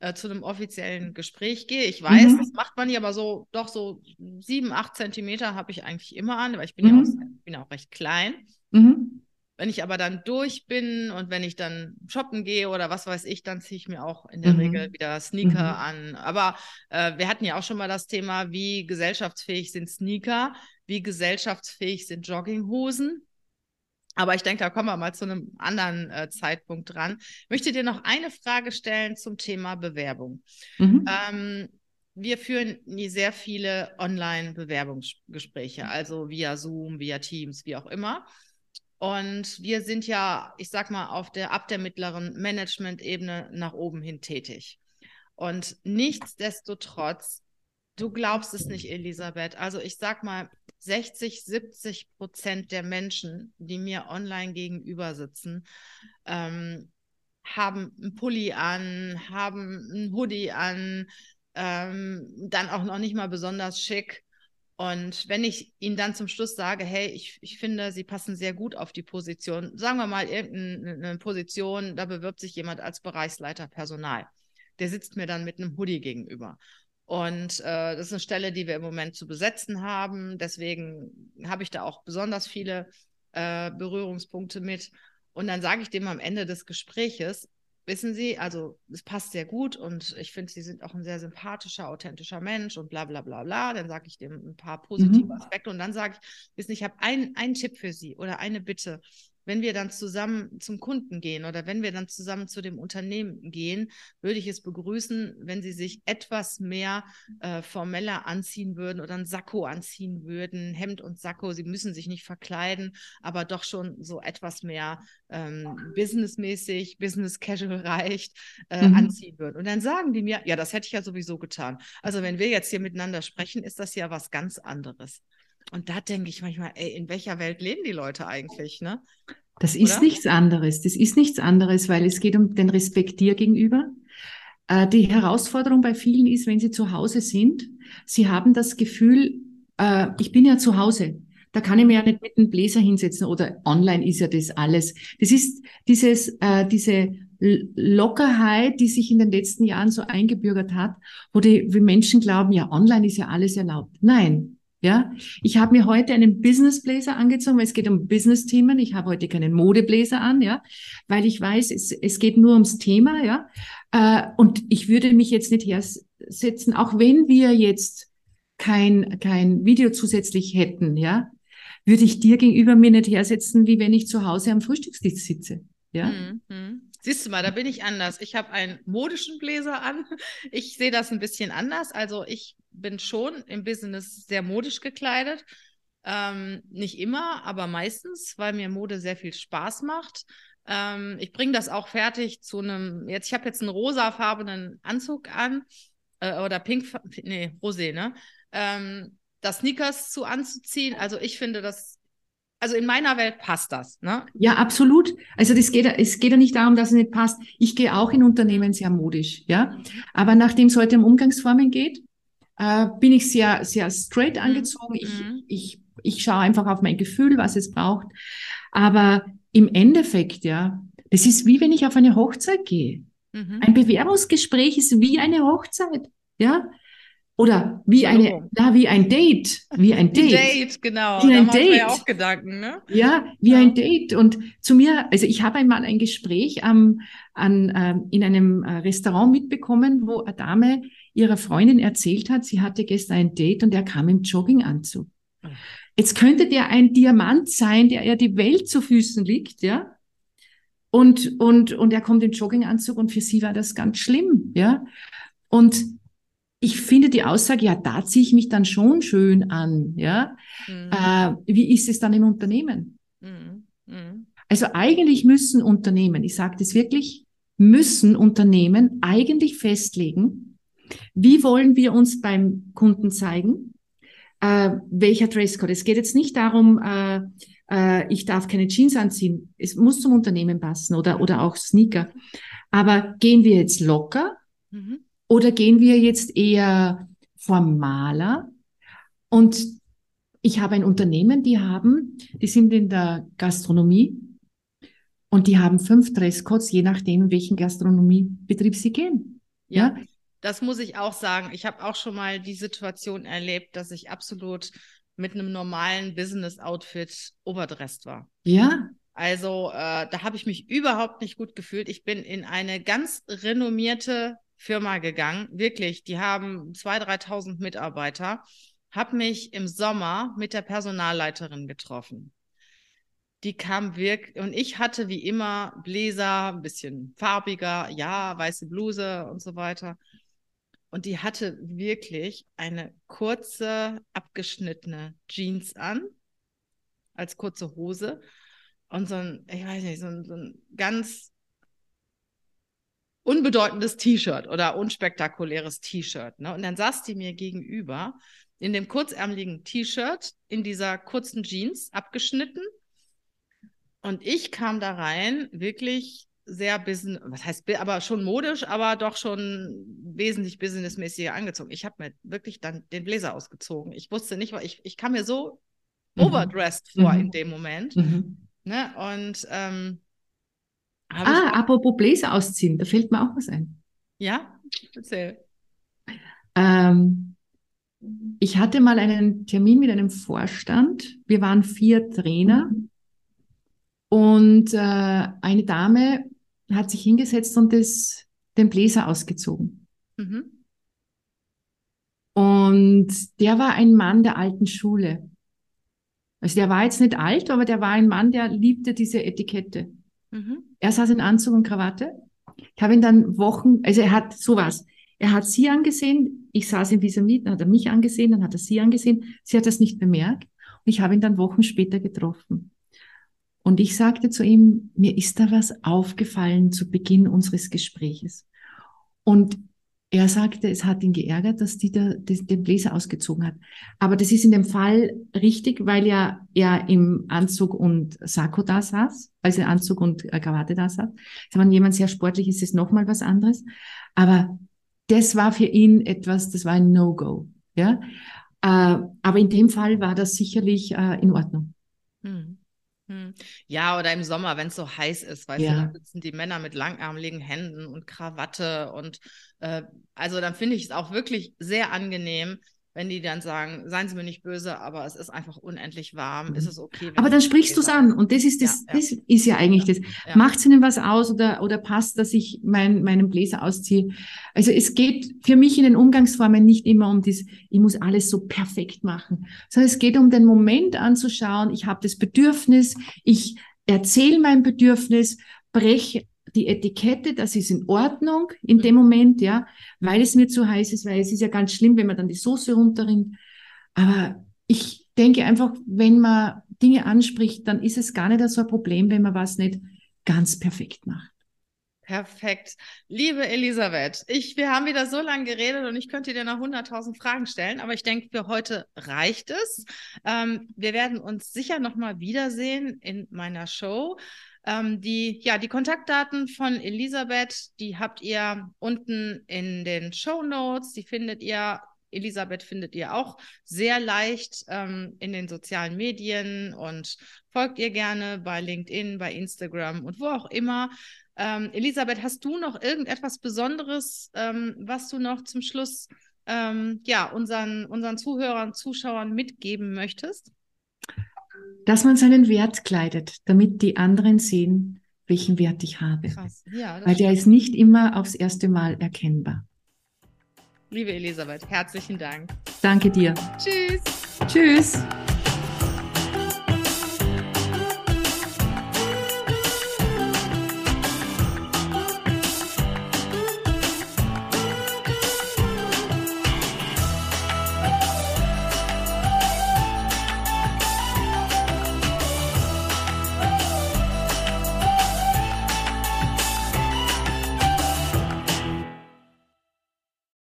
äh, zu einem offiziellen Gespräch gehe. Ich weiß, mhm. das macht man hier, aber so doch so sieben, acht Zentimeter habe ich eigentlich immer an, weil ich bin mhm. ja auch, bin auch recht klein. Mhm. Wenn ich aber dann durch bin und wenn ich dann shoppen gehe oder was weiß ich, dann ziehe ich mir auch in der mhm. Regel wieder Sneaker mhm. an. Aber äh, wir hatten ja auch schon mal das Thema, wie gesellschaftsfähig sind Sneaker, wie gesellschaftsfähig sind Jogginghosen. Aber ich denke, da kommen wir mal zu einem anderen äh, Zeitpunkt dran. Ich möchte dir noch eine Frage stellen zum Thema Bewerbung. Mhm. Ähm, wir führen sehr viele Online-Bewerbungsgespräche, also via Zoom, via Teams, wie auch immer. Und wir sind ja, ich sag mal, auf der ab der mittleren Management-Ebene nach oben hin tätig. Und nichtsdestotrotz, du glaubst es nicht, Elisabeth. Also ich sag mal, 60, 70 Prozent der Menschen, die mir online gegenüber sitzen, ähm, haben einen Pulli an, haben einen Hoodie an, ähm, dann auch noch nicht mal besonders schick und wenn ich ihnen dann zum Schluss sage, hey, ich, ich finde, sie passen sehr gut auf die Position, sagen wir mal irgendeine Position, da bewirbt sich jemand als Bereichsleiter Personal. Der sitzt mir dann mit einem Hoodie gegenüber. Und äh, das ist eine Stelle, die wir im Moment zu besetzen haben. Deswegen habe ich da auch besonders viele äh, Berührungspunkte mit. Und dann sage ich dem am Ende des Gespräches, wissen Sie, also es passt sehr gut und ich finde, Sie sind auch ein sehr sympathischer, authentischer Mensch und bla bla bla bla. Dann sage ich dem ein paar positive mhm. Aspekte und dann sage ich, wissen Sie, ich habe einen Tipp für Sie oder eine Bitte wenn wir dann zusammen zum Kunden gehen oder wenn wir dann zusammen zu dem Unternehmen gehen, würde ich es begrüßen, wenn Sie sich etwas mehr äh, formeller anziehen würden oder ein Sakko anziehen würden, Hemd und Sakko. Sie müssen sich nicht verkleiden, aber doch schon so etwas mehr ähm, businessmäßig, business casual reicht, äh, mhm. anziehen würden. Und dann sagen die mir, ja, das hätte ich ja sowieso getan. Also wenn wir jetzt hier miteinander sprechen, ist das ja was ganz anderes. Und da denke ich manchmal, ey, in welcher Welt leben die Leute eigentlich, ne? Das ist Oder? nichts anderes. Das ist nichts anderes, weil es geht um den Respekt dir gegenüber. Äh, die Herausforderung bei vielen ist, wenn sie zu Hause sind, sie haben das Gefühl, äh, ich bin ja zu Hause. Da kann ich mir ja nicht mit einem Bläser hinsetzen oder online ist ja das alles. Das ist dieses, äh, diese Lockerheit, die sich in den letzten Jahren so eingebürgert hat, wo die wie Menschen glauben, ja, online ist ja alles erlaubt. Nein, ja, ich habe mir heute einen Business Blazer angezogen, weil es geht um Business-Themen. Ich habe heute keinen Modeblazer an, ja, weil ich weiß, es, es geht nur ums Thema, ja. Äh, und ich würde mich jetzt nicht hersetzen, auch wenn wir jetzt kein, kein Video zusätzlich hätten, ja, würde ich dir gegenüber mir nicht hersetzen, wie wenn ich zu Hause am Frühstückstisch sitze, ja. Mhm. Siehst du mal, da bin ich anders. Ich habe einen modischen Bläser an. Ich sehe das ein bisschen anders. Also ich bin schon im Business sehr modisch gekleidet. Ähm, nicht immer, aber meistens, weil mir Mode sehr viel Spaß macht. Ähm, ich bringe das auch fertig zu einem, jetzt, ich habe jetzt einen rosafarbenen Anzug an, äh, oder pink, nee, rosé, ne? Ähm, das Sneakers zu anzuziehen. Also ich finde das also in meiner Welt passt das, ne? Ja, absolut. Also das geht, es geht ja nicht darum, dass es nicht passt. Ich gehe auch in Unternehmen sehr modisch, ja. Aber nachdem es heute um Umgangsformen geht, äh, bin ich sehr, sehr straight mhm. angezogen. Mhm. Ich, ich, ich schaue einfach auf mein Gefühl, was es braucht. Aber im Endeffekt, ja, das ist wie wenn ich auf eine Hochzeit gehe. Mhm. Ein Bewerbungsgespräch ist wie eine Hochzeit, ja. Oder wie eine, na, wie ein Date, wie ein Date. Date, genau. Wie ein da Date. Ja auch Gedanken, ne? Ja, wie ja. ein Date. Und zu mir, also ich habe einmal ein Gespräch ähm, an, ähm, in einem äh, Restaurant mitbekommen, wo eine Dame ihrer Freundin erzählt hat, sie hatte gestern ein Date und er kam im Jogginganzug. Jetzt könnte der ein Diamant sein, der ja die Welt zu Füßen liegt, ja. Und, und, und er kommt im Jogginganzug und für sie war das ganz schlimm, ja. Und ich finde die Aussage, ja, da ziehe ich mich dann schon schön an, ja. Mhm. Äh, wie ist es dann im Unternehmen? Mhm. Mhm. Also eigentlich müssen Unternehmen, ich sage das wirklich, müssen Unternehmen eigentlich festlegen, Wie wollen wir uns beim Kunden zeigen? Äh, welcher Dresscode? Es geht jetzt nicht darum, äh, äh, ich darf keine Jeans anziehen. Es muss zum Unternehmen passen oder, oder auch Sneaker. Aber gehen wir jetzt locker mhm. Oder gehen wir jetzt eher formaler? Und ich habe ein Unternehmen, die haben, die sind in der Gastronomie und die haben fünf Dresscodes, je nachdem, in welchen Gastronomiebetrieb sie gehen. Ja, ja? das muss ich auch sagen. Ich habe auch schon mal die Situation erlebt, dass ich absolut mit einem normalen Business-Outfit overdressed war. Ja. Also äh, da habe ich mich überhaupt nicht gut gefühlt. Ich bin in eine ganz renommierte Firma gegangen. Wirklich, die haben 2.000, 3.000 Mitarbeiter. Habe mich im Sommer mit der Personalleiterin getroffen. Die kam wirklich, und ich hatte wie immer Bläser, ein bisschen farbiger, ja, weiße Bluse und so weiter. Und die hatte wirklich eine kurze, abgeschnittene Jeans an, als kurze Hose. Und so ein, ich weiß nicht, so ein, so ein ganz unbedeutendes T-Shirt oder unspektakuläres T-Shirt. Ne? Und dann saß die mir gegenüber in dem kurzärmeligen T-Shirt, in dieser kurzen Jeans, abgeschnitten. Und ich kam da rein, wirklich sehr business, was heißt, aber schon modisch, aber doch schon wesentlich businessmäßiger angezogen. Ich habe mir wirklich dann den Bläser ausgezogen. Ich wusste nicht, weil ich, ich kam mir so mhm. overdressed vor mhm. in dem Moment. Mhm. Ne? Und ähm, Ah, apropos Bläser ausziehen, da fällt mir auch was ein. Ja, erzähl. Ähm, ich hatte mal einen Termin mit einem Vorstand. Wir waren vier Trainer. Mhm. Und äh, eine Dame hat sich hingesetzt und das, den Bläser ausgezogen. Mhm. Und der war ein Mann der alten Schule. Also der war jetzt nicht alt, aber der war ein Mann, der liebte diese Etikette. Mhm. Er saß in Anzug und Krawatte. Ich habe ihn dann Wochen, also er hat sowas. Er hat sie angesehen, ich saß in dieser Miete, dann hat er mich angesehen, dann hat er sie angesehen. Sie hat das nicht bemerkt und ich habe ihn dann Wochen später getroffen. Und ich sagte zu ihm, mir ist da was aufgefallen zu Beginn unseres Gespräches. Und er sagte, es hat ihn geärgert, dass die da den Bläser ausgezogen hat. Aber das ist in dem Fall richtig, weil ja er im Anzug und Sakko da saß, also Anzug und Krawatte da saß. Wenn jemand sehr sportlich ist, ist es nochmal was anderes. Aber das war für ihn etwas, das war ein No-Go. Ja? Äh, aber in dem Fall war das sicherlich äh, in Ordnung. Hm. Hm. Ja, oder im Sommer, wenn es so heiß ist, weißt ja. du, da sitzen die Männer mit langärmeligen Händen und Krawatte und äh, also dann finde ich es auch wirklich sehr angenehm, wenn die dann sagen, seien Sie mir nicht böse, aber es ist einfach unendlich warm, ist mhm. es okay. Aber dann sprichst du es an und das ist das, ja, das ist ja eigentlich das. Ja. Macht es Ihnen was aus oder, oder passt, dass ich mein, meinen Bläser ausziehe? Also es geht für mich in den Umgangsformen nicht immer um das, ich muss alles so perfekt machen, sondern es geht um den Moment anzuschauen, ich habe das Bedürfnis, ich erzähle mein Bedürfnis, breche die Etikette, das ist in Ordnung in dem mhm. Moment, ja, weil es mir zu heiß ist, weil es ist ja ganz schlimm, wenn man dann die Soße runterrinnt. Aber ich denke einfach, wenn man Dinge anspricht, dann ist es gar nicht so ein Problem, wenn man was nicht ganz perfekt macht. Perfekt. Liebe Elisabeth, ich, wir haben wieder so lange geredet und ich könnte dir noch 100.000 Fragen stellen, aber ich denke, für heute reicht es. Ähm, wir werden uns sicher nochmal wiedersehen in meiner Show. Ähm, die, ja, die Kontaktdaten von Elisabeth, die habt ihr unten in den Show Notes. Die findet ihr Elisabeth findet ihr auch sehr leicht ähm, in den sozialen Medien und folgt ihr gerne bei LinkedIn, bei Instagram und wo auch immer. Ähm, Elisabeth, hast du noch irgendetwas Besonderes, ähm, was du noch zum Schluss ähm, ja, unseren, unseren Zuhörern, Zuschauern mitgeben möchtest? Dass man seinen Wert kleidet, damit die anderen sehen, welchen Wert ich habe. Ja, Weil der ist nicht immer aufs erste Mal erkennbar. Liebe Elisabeth, herzlichen Dank. Danke dir. Tschüss. Tschüss.